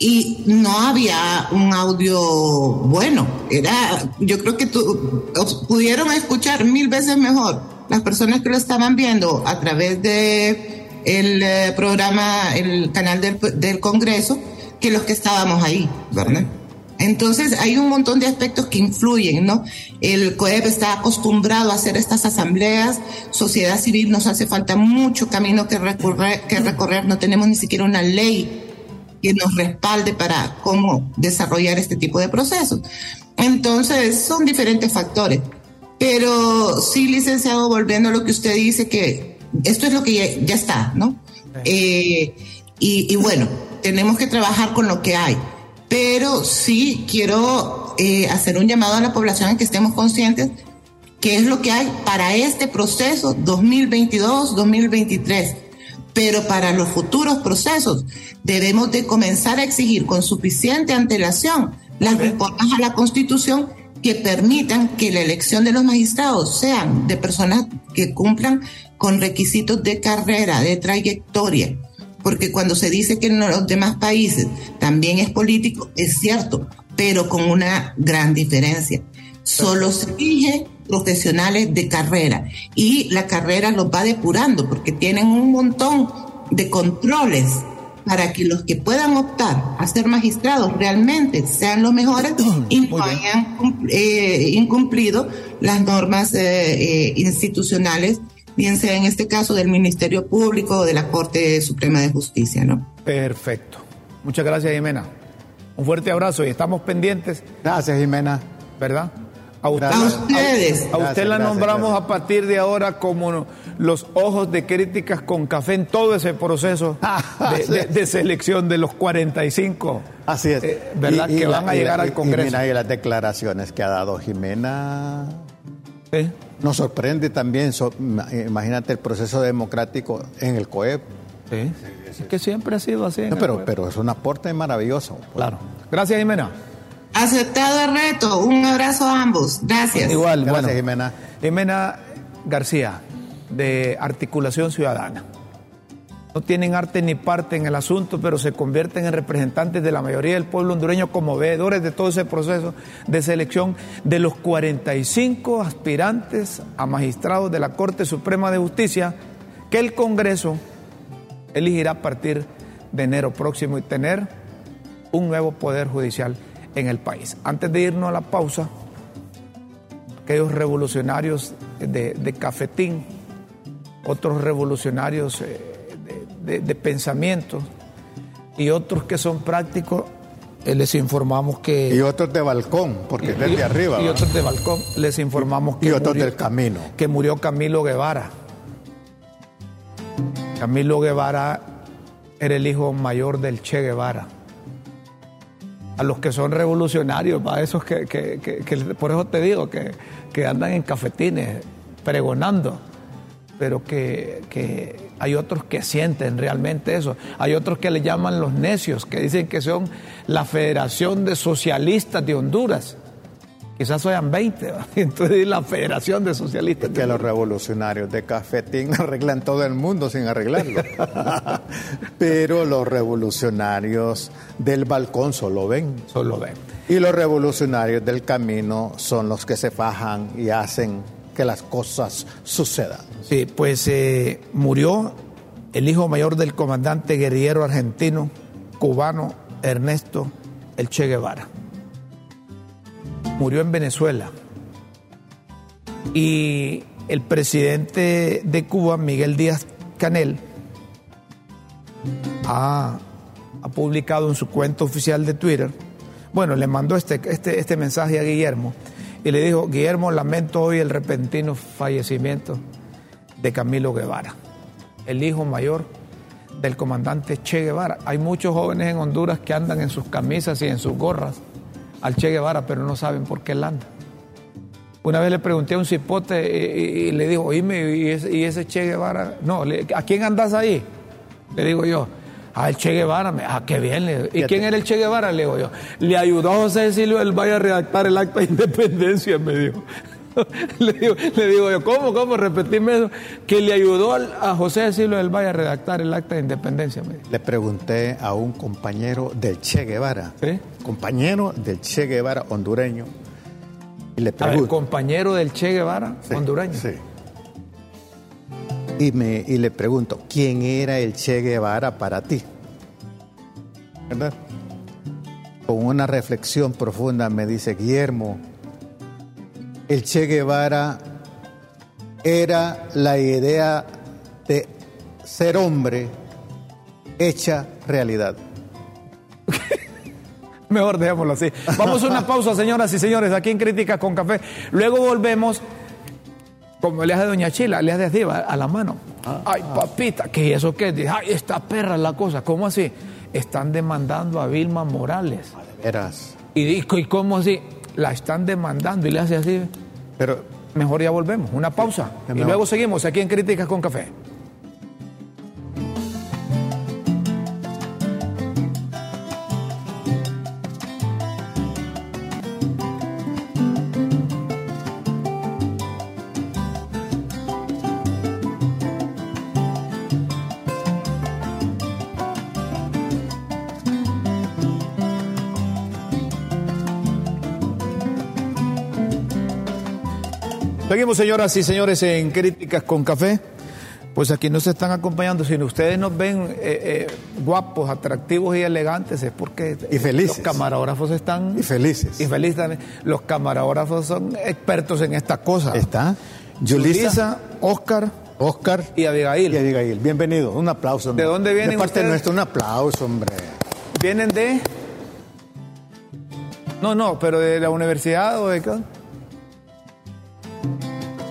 y no había un audio bueno. Era, yo creo que tu, pudieron escuchar mil veces mejor las personas que lo estaban viendo a través de el eh, programa, el canal del, del, Congreso, que los que estábamos ahí, ¿verdad? Entonces hay un montón de aspectos que influyen, ¿no? El COEP está acostumbrado a hacer estas asambleas, sociedad civil nos hace falta mucho camino que recorrer, que recorrer, no tenemos ni siquiera una ley que nos respalde para cómo desarrollar este tipo de procesos. Entonces, son diferentes factores. Pero sí, licenciado, volviendo a lo que usted dice, que esto es lo que ya, está, ¿no? Eh, y, bueno, tenemos que trabajar con lo que hay. Pero sí quiero eh, hacer un llamado a la población en que estemos conscientes que es lo que hay para este proceso 2022-2023. Pero para los futuros procesos debemos de comenzar a exigir con suficiente antelación las reformas a la Constitución que permitan que la elección de los magistrados sean de personas que cumplan con requisitos de carrera, de trayectoria. Porque cuando se dice que en los demás países también es político, es cierto, pero con una gran diferencia. Solo se elige profesionales de carrera y la carrera los va depurando porque tienen un montón de controles para que los que puedan optar a ser magistrados realmente sean los mejores y no hayan eh, incumplido las normas eh, eh, institucionales, bien sea en este caso del Ministerio Público o de la Corte Suprema de Justicia. ¿no? Perfecto. Muchas gracias, Jimena. Un fuerte abrazo y estamos pendientes. Gracias, Jimena. ¿Verdad? A, ustedes. A, usted la nombramos a partir de ahora como los ojos de críticas con café en todo ese proceso de, selección de los 45. Así es. Eh, ¿Verdad? que van a llegar al Congreso. Y, mira, y las declaraciones que ha dado Jimena. Nos sorprende también, imagínate el proceso democrático en el COEP. Sí. Es que siempre ha sido así. pero, pero es un aporte maravilloso. Claro. Gracias, Jimena. Aceptado el reto. Un abrazo a ambos. Gracias. Igual, Gracias, Jimena. Jimena García, de Articulación Ciudadana. No tienen arte ni parte en el asunto, pero se convierten en representantes de la mayoría del pueblo hondureño como veedores de todo ese proceso de selección de los 45 aspirantes a magistrados de la Corte Suprema de Justicia que el Congreso elegirá a partir de enero próximo y tener un nuevo poder judicial en el país. Antes de irnos a la pausa, aquellos revolucionarios de, cafetín, otros revolucionarios eh, de, pensamiento y otros que son prácticos, eh, les informamos que... Y otros de balcón, porque es desde arriba. Y otros de balcón, les informamos que... Y otros del camino. Que murió Camilo Guevara. Camilo Guevara era el hijo mayor del Che Guevara a los que son revolucionarios, para esos que, por eso te digo, que, andan en cafetines pregonando, pero que, hay otros que sienten realmente eso. Hay otros que le llaman los necios, que dicen que son la Federación de Socialistas de Honduras quizás sean 20, entonces la Federación de Socialistas. que los revolucionarios de Cafetín arreglan todo el mundo sin arreglarlo. Pero los revolucionarios del balcón solo ven. Solo ven. Y los revolucionarios del camino son los que se fajan y hacen que las cosas sucedan. Sí, pues eh, murió el hijo mayor del comandante guerrillero argentino, cubano, Ernesto El Che Guevara murió en Venezuela. Y el presidente de Cuba, Miguel Díaz Canel, ha, publicado en su cuenta oficial de Twitter, bueno, le mandó este, este, este mensaje a Guillermo y le dijo, Guillermo, lamento hoy el repentino fallecimiento de Camilo Guevara, el hijo mayor del comandante Che Guevara. Hay muchos jóvenes en Honduras que andan en sus camisas y en sus gorras al Che Guevara, pero no saben por qué él anda. Una vez le pregunté a un cipote y, le dijo, oíme, ¿y ese, Che Guevara? No, ¿a quién andas ahí? Le digo yo, al Che Guevara. Ah, qué bien. ¿Y quién era el Che Guevara? Le digo yo. Le ayudó a José Cecilio el Valle a redactar el acta de independencia, me dijo. le, digo, yo, ¿cómo, cómo? Repetime eso. Que le ayudó a José Cecilio del Valle a redactar el acta de independencia. Me Le pregunté a un compañero del Che Guevara, compañero del Che Guevara hondureño, y le compañero del Che Guevara hondureño. Sí. Y, me, y le pregunto, ¿quién era el Che Guevara para ti? ¿Verdad? Con una reflexión profunda me dice, Guillermo, el Che Guevara era la idea de ser hombre hecha realidad. Mejor dejémoslo así. Vamos a una pausa, señoras y señores, aquí en Crítica con Café. Luego volvemos, como le hace Doña Chila, le hace así, a la mano. Ah. Ay, papita, ¿qué eso qué? Ay, esta perra es la cosa. ¿Cómo así? Están demandando a Vilma Morales. Eras. Y, y cómo así? La están demandando y le hace así. Pero, mejor ya volvemos. Una pausa. y luego seguimos aquí en Críticas con Café. Seguimos, señoras y señores, en Críticas con Café. Pues aquí nos están acompañando. Si ustedes nos ven eh, eh, guapos, atractivos y elegantes, es porque y felices. los camarógrafos están. Y felices. Y felices también. Los camarógrafos son expertos en estas cosas. Está. Yulisa, Oscar. Oscar y Abigail. Y Abigail. Bienvenido. Un aplauso. ¿De dónde vienen De parte ustedes? nuestra, un aplauso, hombre. ¿Vienen de.? No, no, pero de la universidad o de qué?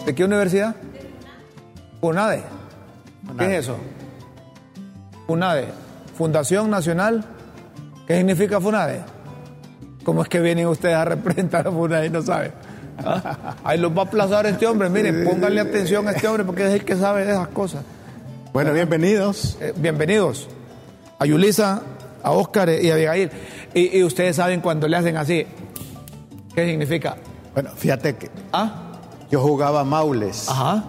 ¿De qué universidad? UNADE. ¿Qué es eso? UNADE. Fundación Nacional. ¿Qué significa FUNADE? ¿Cómo es que vienen ustedes a representar a FUNADE y no saben? ¿Ah? Ahí los va a aplazar este hombre. Miren, pónganle atención a este hombre porque es el que sabe de esas cosas. Bueno, bienvenidos. Eh, bienvenidos a Yulisa, a Oscar y a Abigail. Y, y ustedes saben cuando le hacen así, ¿qué significa? Bueno, fíjate que ¿Ah? Yo jugaba maules. Ajá.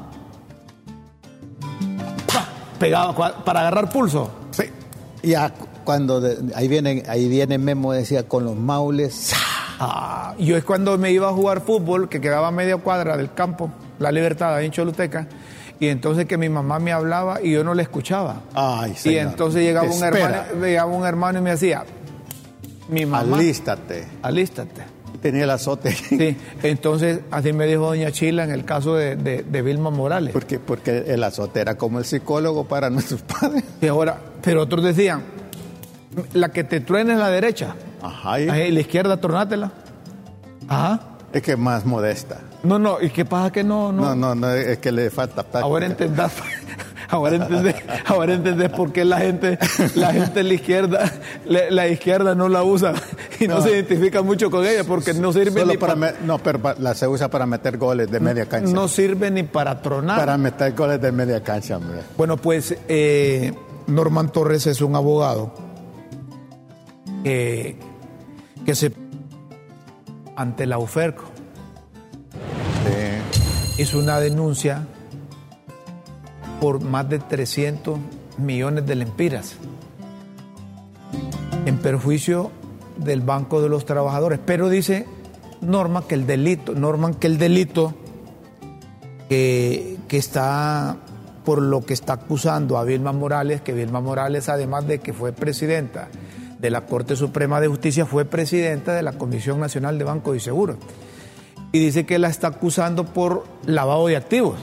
Cua- para agarrar pulso. Sí. Y a- cuando de- ahí viene ahí viene Memo decía con los maules. Ah, yo es cuando me iba a jugar fútbol, que quedaba a media cuadra del campo, La Libertad, ahí en Choluteca, y entonces que mi mamá me hablaba y yo no le escuchaba. Ay, y señor. entonces llegaba un, Espera. hermano, llegaba un hermano y me decía, mi mamá, Alístate. alístate. Tenía el azote. Sí, entonces así me dijo doña Chila en el caso de, de- de Vilma Morales. Porque, porque el azote era como el psicólogo para nuestros padres. Y ahora, pero otros decían, la que te truena es la derecha, Ajá. y- Ahí, la izquierda tornátela. Ajá. Es que es más modesta. No, no, ¿y qué pasa que no? no? No, no, no, es que le falta práctica. Ahora entendás, ahora entendés, ahora entendés por qué la gente, la gente de la izquierda, la, la izquierda no la usa y no, No. se identifica mucho con ella porque no sirve Solo ni para pa- me- no, pero la se usa para meter goles de media cancha. no sirve ni para tronar. Para meter goles de media cancha, hombre. Bueno, pues eh, Norman Torres es un abogado que, que se ante la UFERCO Sí. hizo una denuncia por más de 300 millones de lempiras en perjuicio del Banco de los Trabajadores. Pero dice Norma que el delito, Norman que el delito que, que está por lo que está acusando a Vilma Morales, que Vilma Morales, además de que fue presidenta de la Corte Suprema de Justicia, fue presidenta de la Comisión Nacional de Bancos y Seguros. Y dice que la está acusando por lavado de activos.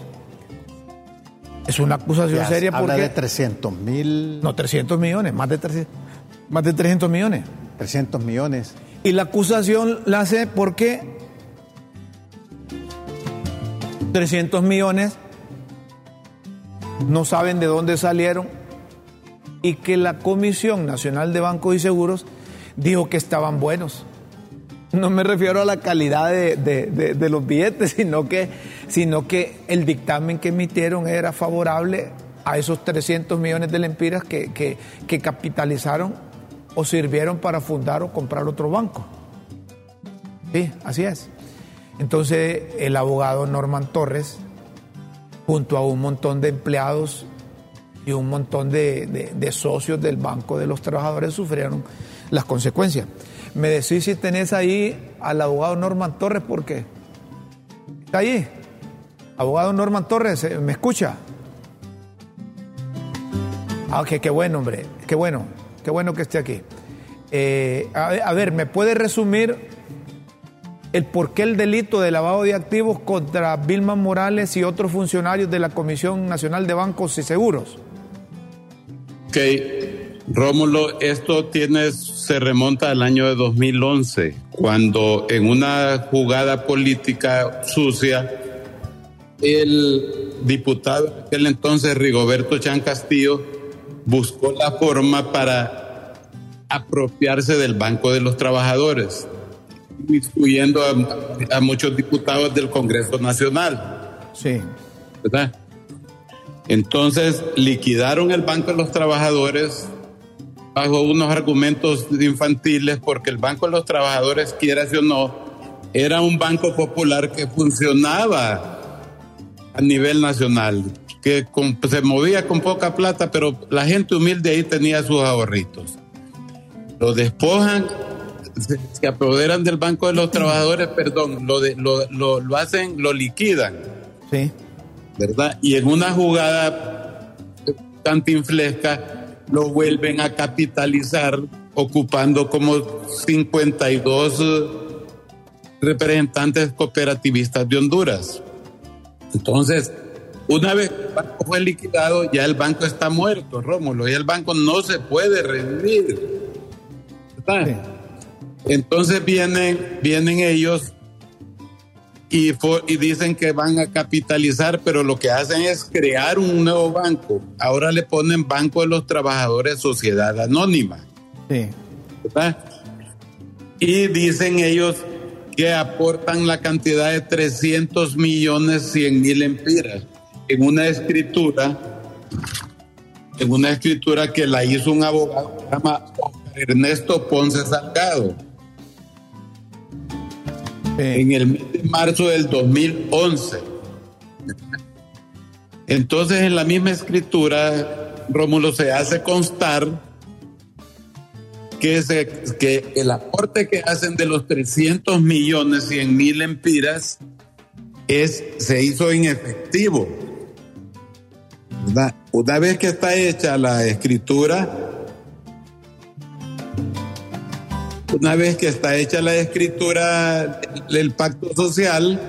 Es una acusación Ya seria habla porque... de 300 mil, No, 300 millones, más de 300, más de 300 millones. 300 millones. Y la acusación la hace porque 300 millones no saben de dónde salieron y que la Comisión Nacional de Bancos y Seguros dijo que estaban buenos. No me refiero a la calidad de, de- de- de los billetes, sino que, sino que el dictamen que emitieron era favorable a esos 300 millones de lempiras que, que- que capitalizaron o sirvieron para fundar o comprar otro banco. Sí, así es. Entonces, el abogado Norman Torres, junto a un montón de empleados y un montón de, de- de socios del Banco de los Trabajadores, sufrieron las consecuencias. Me decís si tenés ahí al abogado Norman Torres, ¿por qué? ¿Está ahí? Abogado Norman Torres, ¿eh? ¿me escucha? Ah, qué bueno, hombre, qué bueno, qué bueno que esté aquí. Eh, a, a ver, ¿me puede resumir el por qué el delito de lavado de activos contra Vilma Morales y otros funcionarios de la Comisión Nacional de Bancos y Seguros? Ok, Rómulo, esto tiene, se remonta al año de 2011, cuando en una jugada política sucia, el diputado de aquel entonces, Rigoberto Chan Castillo, buscó la forma para apropiarse del Banco de los Trabajadores. incluyendo a, muchos diputados del Congreso Nacional. Sí. ¿Verdad? Entonces liquidaron el Banco de los Trabajadores bajo unos argumentos infantiles porque el Banco de los Trabajadores, quiera o no, era un banco popular que funcionaba a nivel nacional, que se movía con poca plata, pero la gente humilde ahí tenía sus ahorritos. Lo despojan, se, apoderan del Banco de los Trabajadores, perdón, lo, de, lo, lo, lo hacen, lo liquidan. Sí. ¿verdad? Y en una jugada cantinflesca lo vuelven a capitalizar ocupando como 52 eh, representantes cooperativistas de Honduras. Entonces, una vez el banco fue liquidado, ya el banco está muerto, Rómulo, y el banco no se puede revivir. Entonces vienen, vienen ellos y, y, dicen que van a capitalizar, pero lo que hacen es crear un nuevo banco. Ahora le ponen Banco de los Trabajadores Sociedad Anónima. Sí. Y dicen ellos que aportan la cantidad de 300 millones 100 mil empiras en una escritura, en una escritura que la hizo un abogado que se llama Ernesto Ponce Salgado en el mes de marzo del 2011. Entonces, en la misma escritura, Rómulo se hace constar que, que el aporte que hacen de los 300 millones, 100 mil empiras, es, se hizo en efectivo. Una vez que está hecha la escritura, una vez que está hecha la escritura del pacto social,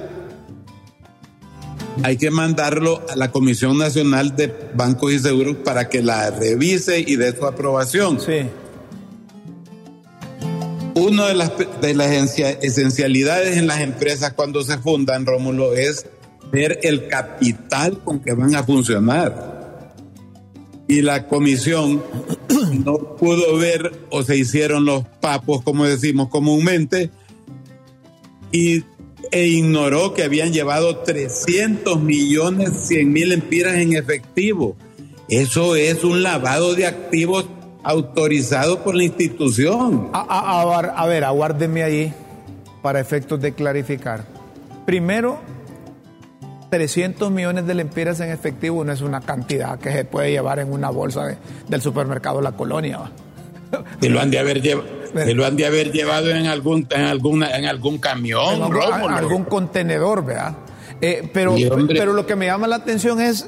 hay que mandarlo a la Comisión Nacional de Bancos y Seguros para que la revise y dé su aprobación. Sí. Una de las, de las esencialidades en las empresas cuando se fundan, Rómulo, es ver el capital con que van a funcionar y la comisión no pudo ver o se hicieron los papos, como decimos comúnmente, y, e ignoró que habían llevado 300 millones 100 mil empiras en efectivo. Eso es un lavado de activos autorizado por la institución. A, a, a ver, aguárdeme ahí para efectos de clarificar. Primero, 300 millones de lempiras en efectivo no es una cantidad que se puede llevar en una bolsa del supermercado La Colonia. Y lo han de haber, lo han de haber llevado en algún, en alguna, en algún camión, en algún, contenedor, ¿verdad? Eh, pero, pero lo que me llama la atención es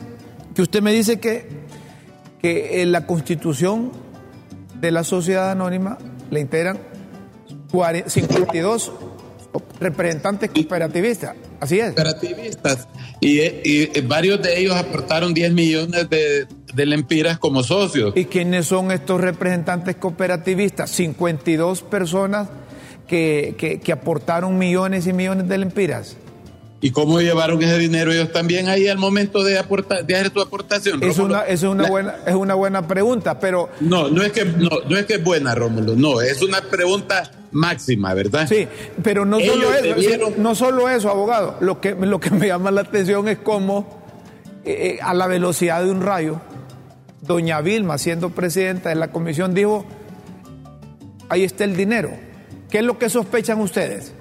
que usted me dice que, que en la constitución de la sociedad anónima le integran 52 representantes cooperativistas. Así es. Cooperativistas. Y, y, varios de ellos aportaron 10 millones de, de lempiras como socios. ¿Y quiénes son estos representantes cooperativistas? 52 personas que, que, que aportaron millones y millones de lempiras. ¿Y cómo llevaron ese dinero ellos también ahí al momento de, aportar, de hacer su aportación? Es una, es, una buena, es una buena pregunta, pero... No, no es, que, no, no es que es buena, Rómulo, no, es una pregunta máxima, ¿verdad? Sí, pero no solo, eso, no solo eso, abogado, lo que, lo que me llama la atención es cómo eh, eh, a la velocidad de un rayo, doña Vilma, siendo presidenta de la comisión, dijo, ahí está el dinero. ¿Qué es lo que sospechan ustedes?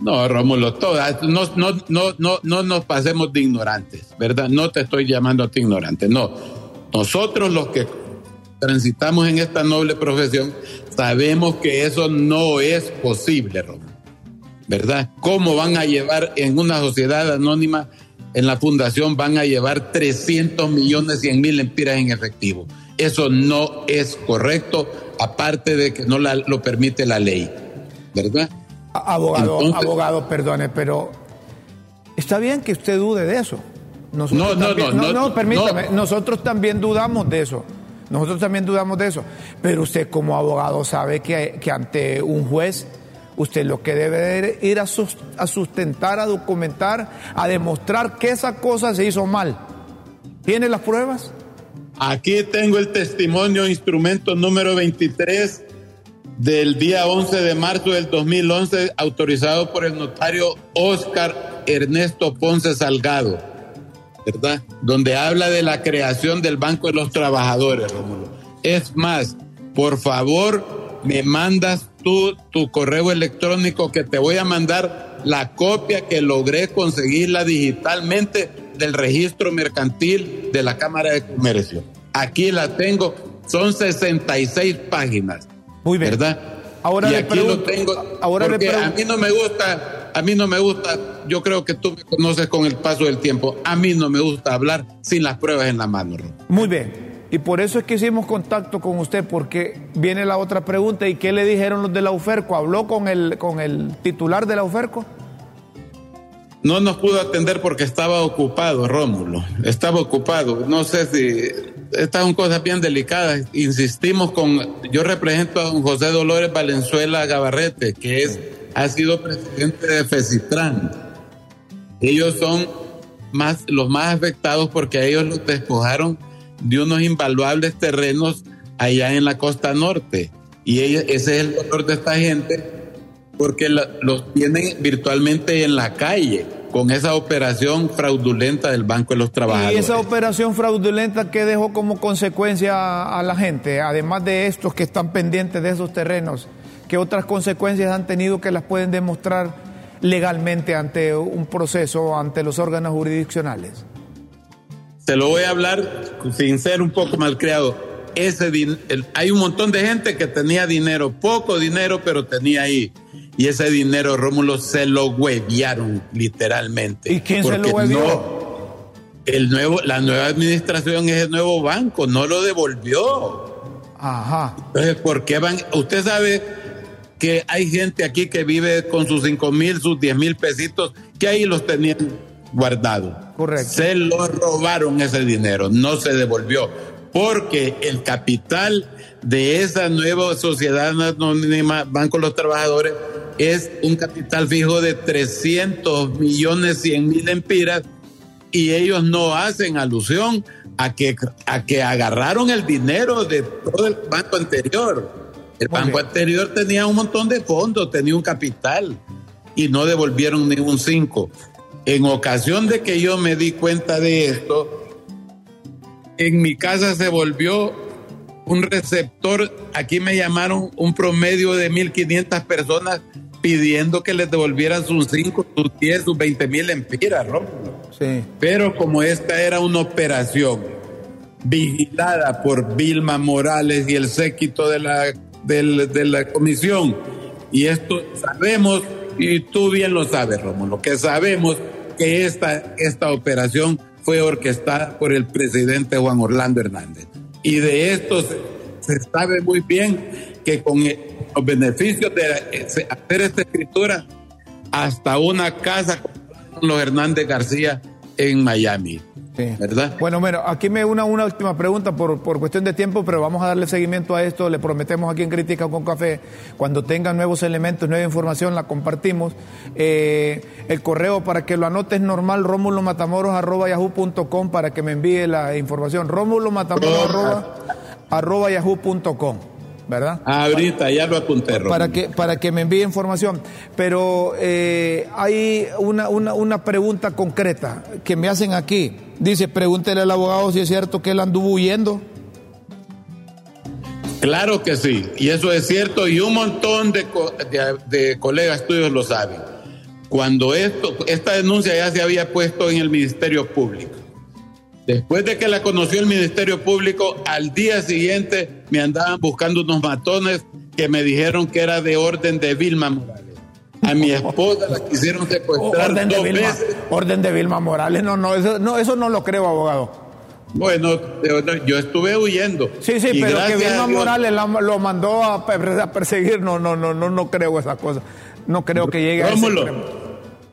No, Rómulo, todas, no, no, no, no, no nos pasemos de ignorantes, ¿verdad? No te estoy llamando a ti ignorante, no. Nosotros los que transitamos en esta noble profesión sabemos que eso no es posible, Rómulo, ¿verdad? ¿Cómo van a llevar en una sociedad anónima, en la fundación, van a llevar 300 millones 100 mil empiras en efectivo? Eso no es correcto, aparte de que no lo permite la ley, ¿verdad? Abogado, abogado, perdone, pero está bien que usted dude de eso. no, no, no, no, no, permítame, nosotros también dudamos de eso. Nosotros también dudamos de eso. Pero usted como abogado sabe que, que ante un juez, usted lo que debe ir a, a sustentar, a documentar, a demostrar que esa cosa se hizo mal. ¿Tiene las pruebas? Aquí tengo el testimonio, instrumento número 23 del día 11 de marzo del 2011, autorizado por el notario Oscar Ernesto Ponce Salgado, ¿verdad? Donde habla de la creación del Banco de los Trabajadores, Rómulo. Es más, por favor, me mandas tú tu correo electrónico que te voy a mandar la copia que logré conseguirla digitalmente del registro mercantil de la Cámara de Comercio. Aquí la tengo, son 66 páginas. Muy bien. ¿Verdad? Ahora y le aquí lo pregunto- tengo. ahora le porque a pregunto- mí no me gusta, a mí no me gusta, yo creo que tú me conoces con el paso del tiempo. A mí no me gusta hablar sin las pruebas en la mano. Muy bien. Y por eso es que hicimos contacto con usted, porque viene la otra pregunta. ¿Y qué le dijeron los de la UFERCO? ¿Habló con el, con el titular de la UFERCO? No nos pudo atender porque estaba ocupado, Rómulo. Estaba ocupado. No sé si estas son cosas bien delicadas. Insistimos con. Yo represento a don José Dolores Valenzuela Gabarrete, que es ha sido presidente de FECITRAN. Ellos son más los más afectados porque a ellos los despojaron de unos invaluables terrenos allá en la costa norte. Y ese es el dolor de esta gente porque los tienen virtualmente en la calle con esa operación fraudulenta del Banco de los Y Trabajadores. esa operación fraudulenta que dejó como consecuencia a, la gente, además de estos que están pendientes de esos terrenos, ¿qué otras consecuencias han tenido que las pueden demostrar legalmente ante un proceso, ante los órganos jurisdiccionales? Te lo voy a hablar sin ser un poco malcriado. Ese el- hay un montón de gente que tenía dinero, poco dinero, pero tenía ahí. Y ese dinero, Rómulo, se lo hueviaron literalmente. ¿Y quién se lo huevió? no- el nuevo, la nueva administración es el nuevo banco, no lo devolvió. Ajá. Entonces, ¿por qué van? Usted sabe que hay gente aquí que vive con sus cinco mil, sus diez mil pesitos, que ahí los tenían guardados. Correcto. Se lo robaron ese dinero, no se devolvió, porque el capital de esa nueva sociedad anónima, Banco de los Trabajadores, es un capital fijo de 300 millones 100 mil empiras y ellos no hacen alusión a que, a que agarraron el dinero de todo el banco anterior. El Muy banco bien. anterior tenía un montón de fondos, tenía un capital y no devolvieron ni un cinco. En ocasión de que yo me di cuenta de esto, en mi casa se volvió un receptor, aquí me llamaron un promedio de 1.500 personas pidiendo que les devolvieran sus 5, sus 10, sus 20 mil empiras, Rómulo. Sí. Pero como esta era una operación vigilada por Vilma Morales y el séquito de la, de la comisión, y esto sabemos, y tú bien lo sabes, Rómulo, que sabemos que esta, esta operación fue orquestada por el presidente Juan Orlando Hernández. Y de esto se, se sabe muy bien que con los beneficios de hacer esta escritura, hasta una casa compraron los Hernández García en Miami. Sí. ¿Verdad? Bueno, bueno, aquí me una, una última pregunta por, por cuestión de tiempo, pero vamos a darle seguimiento a esto. Le prometemos aquí en Crítica con Café, cuando tengan nuevos elementos, nueva información, la compartimos. Eh, el correo para que lo anotes normal, romulomatamoros.yahoo.com para que me envíe la información. romulomatamoros arroba- arroba yahoo.com, ¿verdad? Ahorita ya lo apunté, Rómulo. para que, para que me envíe información. Pero eh, hay una, una, una pregunta concreta que me hacen aquí. Dice, pregúntele al abogado si es cierto que él anduvo huyendo. Claro que sí, y eso es cierto, y un montón de, co- de- de colegas tuyos lo saben. Cuando esto, esta denuncia ya se había puesto en el Ministerio Público. Después de que la conoció el Ministerio Público, al día siguiente me andaban buscando unos matones que me dijeron que era de orden de Vilma Morales. A mi esposa la quisieron secuestrar Orden de, Vilma, veces. orden de Vilma Morales. No, no eso, no, eso no lo creo, abogado. Bueno, yo- estuve huyendo. Sí, sí, pero que Vilma Morales la- lo mandó a, per- a perseguir. No, no, no, no, no creo esa cosa. No creo que llegue a ese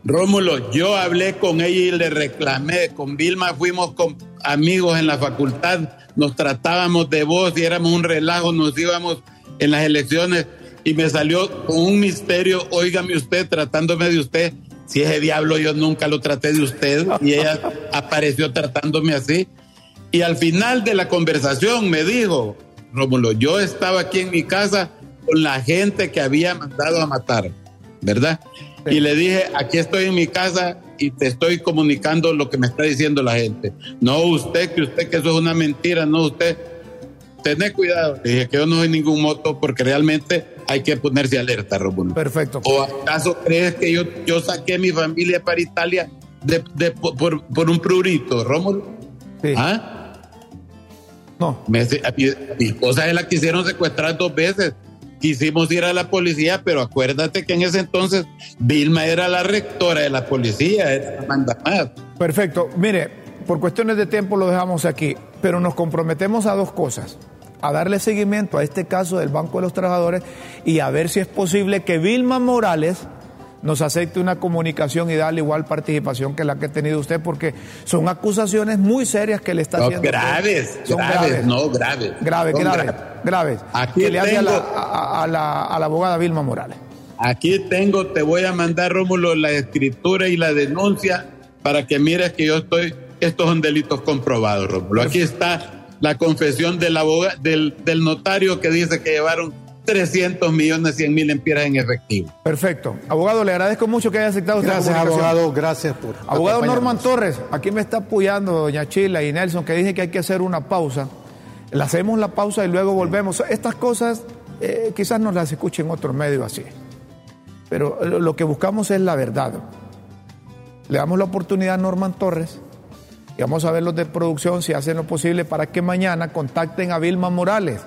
Rómulo, yo hablé con ella y le reclamé. Con Vilma fuimos con amigos en la facultad, nos tratábamos de voz y éramos un relajo, nos íbamos en las elecciones y me salió con un misterio, óigame usted, tratándome de usted. Si ese diablo yo nunca lo traté de usted y ella apareció tratándome así. Y al final de la conversación me dijo, Rómulo, yo estaba aquí en mi casa con la gente que había mandado a matar, ¿verdad? Y le dije, aquí estoy en mi casa y te estoy comunicando lo que me está diciendo la gente. No usted, que usted, que eso es una mentira, no usted. Tened cuidado. Le dije que yo no soy ningún moto porque realmente hay que ponerse alerta, Romulo. Perfecto. ¿O acaso crees que yo, yo saqué a mi familia para Italia de, de, por, por, un prurito, Rómulo? Sí. ¿Ah? No. Me, a mi, a mi esposa se la quisieron secuestrar dos veces quisimos ir a la policía, pero acuérdate que en ese entonces Vilma era la rectora de la policía, era la mandamás. Perfecto. Mire, por cuestiones de tiempo lo dejamos aquí, pero nos comprometemos a dos cosas. A darle seguimiento a este caso del Banco de los Trabajadores y a ver si es posible que Vilma Morales nos acepte una comunicación y darle igual participación que la que ha tenido usted, porque son acusaciones muy serias que le está No, haciendo. graves, Son graves, no graves. Graves, graves, graves. graves. Aquí que le hace a la, tengo- a- a la- a la abogada Vilma Morales. Aquí tengo, te voy a mandar, Rómulo, la escritura y la denuncia para que mires que yo estoy, estos son delitos comprobados, Rómulo. Aquí está la confesión del, aboga- del, del notario que dice que llevaron 300 millones 100 mil empiras en efectivo. Perfecto. Abogado, le agradezco mucho que haya aceptado esta Gracias, comunicación. abogado. Gracias por. Abogado. Norman Torres, aquí me está apoyando doña Chila y Nelson, que dije que hay que hacer una pausa. Le hacemos la pausa y luego volvemos. Estas cosas eh, quizás nos las escuchen en otro medio así. Pero lo lo que buscamos es la verdad. Le damos la oportunidad a Norman Torres y vamos a ver los de producción si hacen lo posible para que mañana contacten a Vilma Morales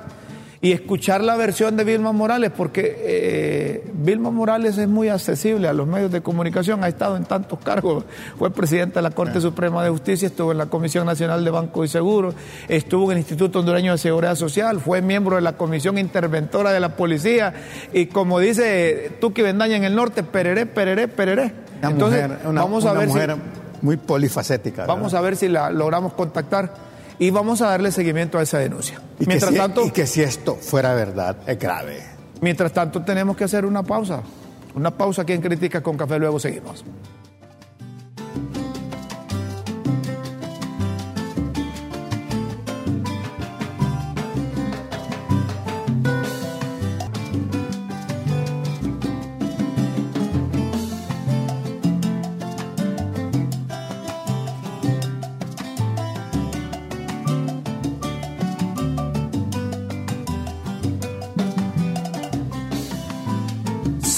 y escuchar la versión de Vilma Morales, porque eh, Vilma Morales es muy accesible a los medios de comunicación, ha estado en tantos cargos, fue presidenta de la Corte Suprema de Justicia, estuvo en la Comisión Nacional de Banco y Seguros, estuvo en el Instituto Hondureño de Seguridad Social, fue miembro de la Comisión Interventora de la Policía y como dice Tuki Bendaña en el norte, pereré, pereré, pereré. Una Entonces, mujer, una, vamos a una ver si... mujer muy polifacética. Vamos a ver si la logramos contactar y vamos a darle seguimiento a esa denuncia. Y mientras, que si, tanto, y que si esto fuera verdad, es grave. mientras tanto, tenemos que hacer una pausa. Una pausa aquí en Críticas con Café, luego seguimos.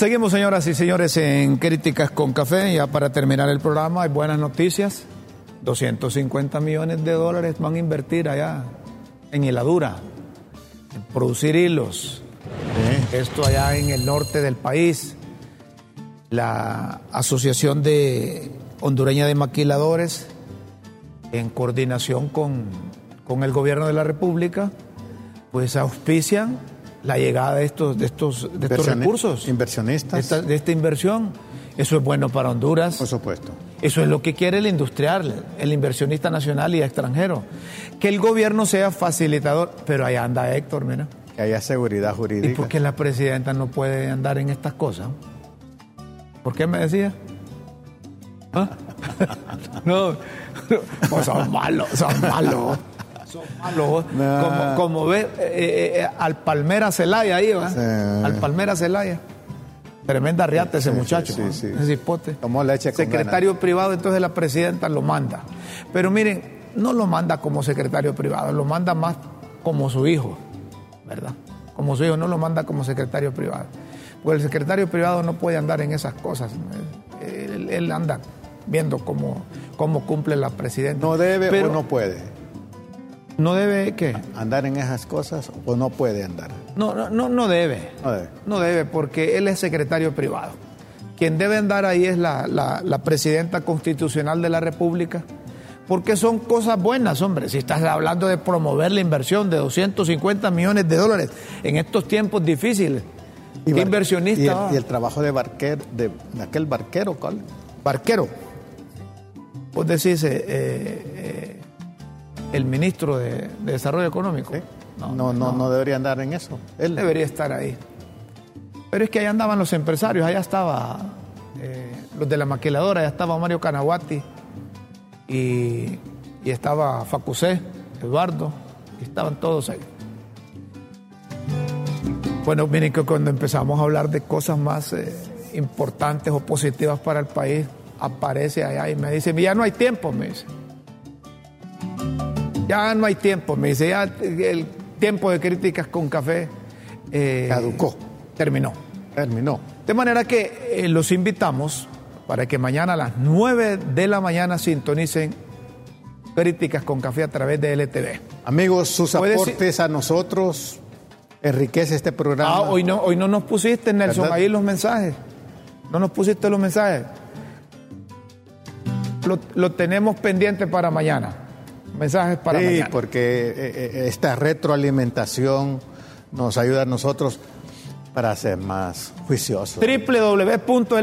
Seguimos, señoras y señores, en Críticas con Café. Ya para terminar el programa, hay buenas noticias. 250 millones de dólares van a invertir allá en hiladura, en producir hilos. Esto allá en el norte del país. La Asociación de Hondureña de Maquiladores, en coordinación con, con el gobierno de la República, pues auspician la llegada de estos, de estos, de estos recursos, de Inversionistas, esta, de esta inversión. Eso es bueno para Honduras. por supuesto. Eso es lo que quiere el industrial, el inversionista nacional y extranjero. Que el gobierno sea facilitador. Pero ahí anda Héctor, mira. Que haya seguridad ¿Y jurídica. por qué la presidenta no puede andar en estas cosas? ¿Por qué me decía? ¿Ah? no, pues son malos, son malos. Son malos. No. Como, como ve eh, eh, al Palmera Celaya ahí, ¿va? Sí. Al Palmera Celaya. Tremenda riata ese Sí, muchacho, sí, ¿no? sí. ese hipote. Tomó leche con Secretario privado, entonces la presidenta lo manda. Pero miren, no lo manda como secretario privado, lo manda más como su hijo, ¿verdad? Como su hijo, no lo manda como secretario privado. Porque el secretario privado no puede andar en esas cosas. Él, él anda viendo cómo, cómo cumple la presidenta. No debe Pero o no puede no debe, ¿qué? andar en esas cosas o no puede andar. No, no, no, no debe. No debe. No debe, porque él es secretario privado. Quien debe andar ahí es la, la- la presidenta constitucional de la República, porque son cosas buenas, hombre. Si estás hablando de promover la inversión de 250 millones de dólares en estos tiempos difíciles, ¿qué inversionista y el, va? y el trabajo de barquero, de, de aquel barquero, ¿cuál? Barquero. Vos decís, eh, eh, el ministro de, de Desarrollo Económico. ¿Sí? No, no, no, debería andar en eso. Él debería estar ahí. Pero es que allá andaban los empresarios, allá estaba eh, los de la maquiladora, allá estaba Mario Canaguati y, y estaba Facusé, Eduardo, y estaban todos ahí. Bueno, miren que cuando empezamos a hablar de cosas más eh, importantes o positivas para el país, aparece allá y me dice, ya no hay tiempo, me dice. Ya no hay tiempo, me dice, ya el tiempo de críticas con café eh, caducó. Terminó. Terminó. De manera que eh, los invitamos para que mañana a las 9 de la mañana sintonicen críticas con café a través de LTV. Amigos, sus aportes a nosotros enriquece este programa. Ah, hoy no, hoy no nos pusiste, Nelson, ahí los mensajes. No nos pusiste los mensajes. Lo, tenemos pendiente para mañana. Mensajes para mañana. Sí, porque eh, eh, esta retroalimentación nos ayuda a nosotros para ser más juiciosos. www.ltv.hn.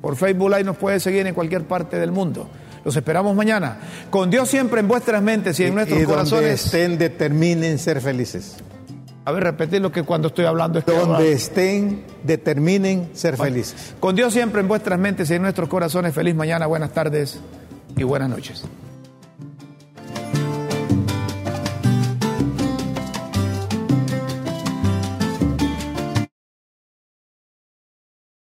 Por Facebook Live nos puede seguir en cualquier parte del mundo. Los esperamos mañana. Con Dios siempre en vuestras mentes y en nuestros y corazones. Donde estén, determinen ser felices. A ver, repetir lo que cuando estoy hablando es Donde estén, determinen ser felices. Con Dios siempre en vuestras mentes y en nuestros corazones. Feliz mañana, buenas tardes y buenas noches.